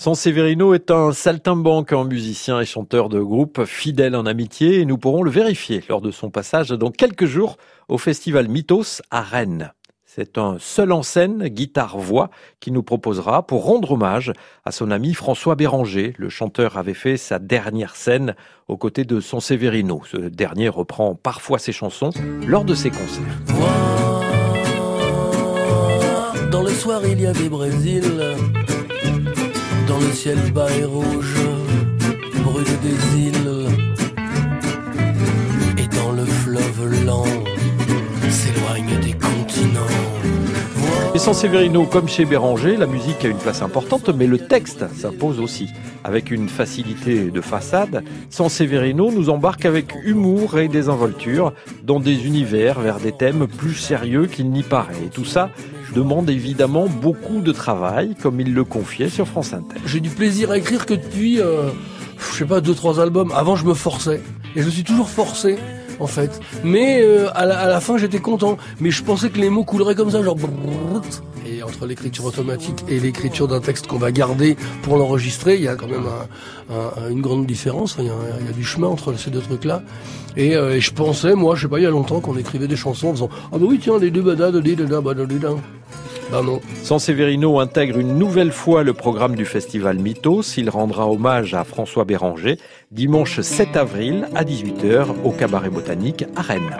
San Severino est un saltimbanque en musicien et chanteur de groupe fidèle en amitié et nous pourrons le vérifier lors de son passage dans quelques jours au festival Mythos à Rennes. C'est un seul en scène, guitare-voix, qui nous proposera pour rendre hommage à son ami François Béranger. Le chanteur avait fait sa dernière scène aux côtés de San Severino. Ce dernier reprend parfois ses chansons lors de ses concerts. Dans le soir, il y avait Brésil le ciel bas et rouge, brûle des îles, et dans le fleuve lent, s'éloigne des continents. Et sans Severino, comme chez Béranger, la musique a une place importante, mais le texte s'impose aussi. Avec une facilité de façade, Sans Severino nous embarque avec humour et désinvolture dans des univers vers des thèmes plus sérieux qu'il n'y paraît. Et tout ça demande évidemment beaucoup de travail, comme il le confiait sur France Inter. J'ai du plaisir à écrire que depuis, euh, je sais pas, deux, trois albums. Avant, je me forçais. Et je suis toujours forcé, en fait. Mais euh, à, la, fin, j'étais content. Mais je pensais que les mots couleraient comme ça, genre... Et entre l'écriture automatique et l'écriture d'un texte qu'on va garder pour l'enregistrer, il y a quand même une grande différence. Il y, a, du chemin entre ces deux trucs-là. Et, euh, et, je pensais, moi, je sais pas, il y a longtemps qu'on écrivait des chansons en faisant Ah bah oui, tiens, les deux badades, les deux badades, San Severino intègre une nouvelle fois le programme du festival Mythos. Il rendra hommage à François Béranger dimanche 7 avril à 18h au Cabaret Botanique à Rennes.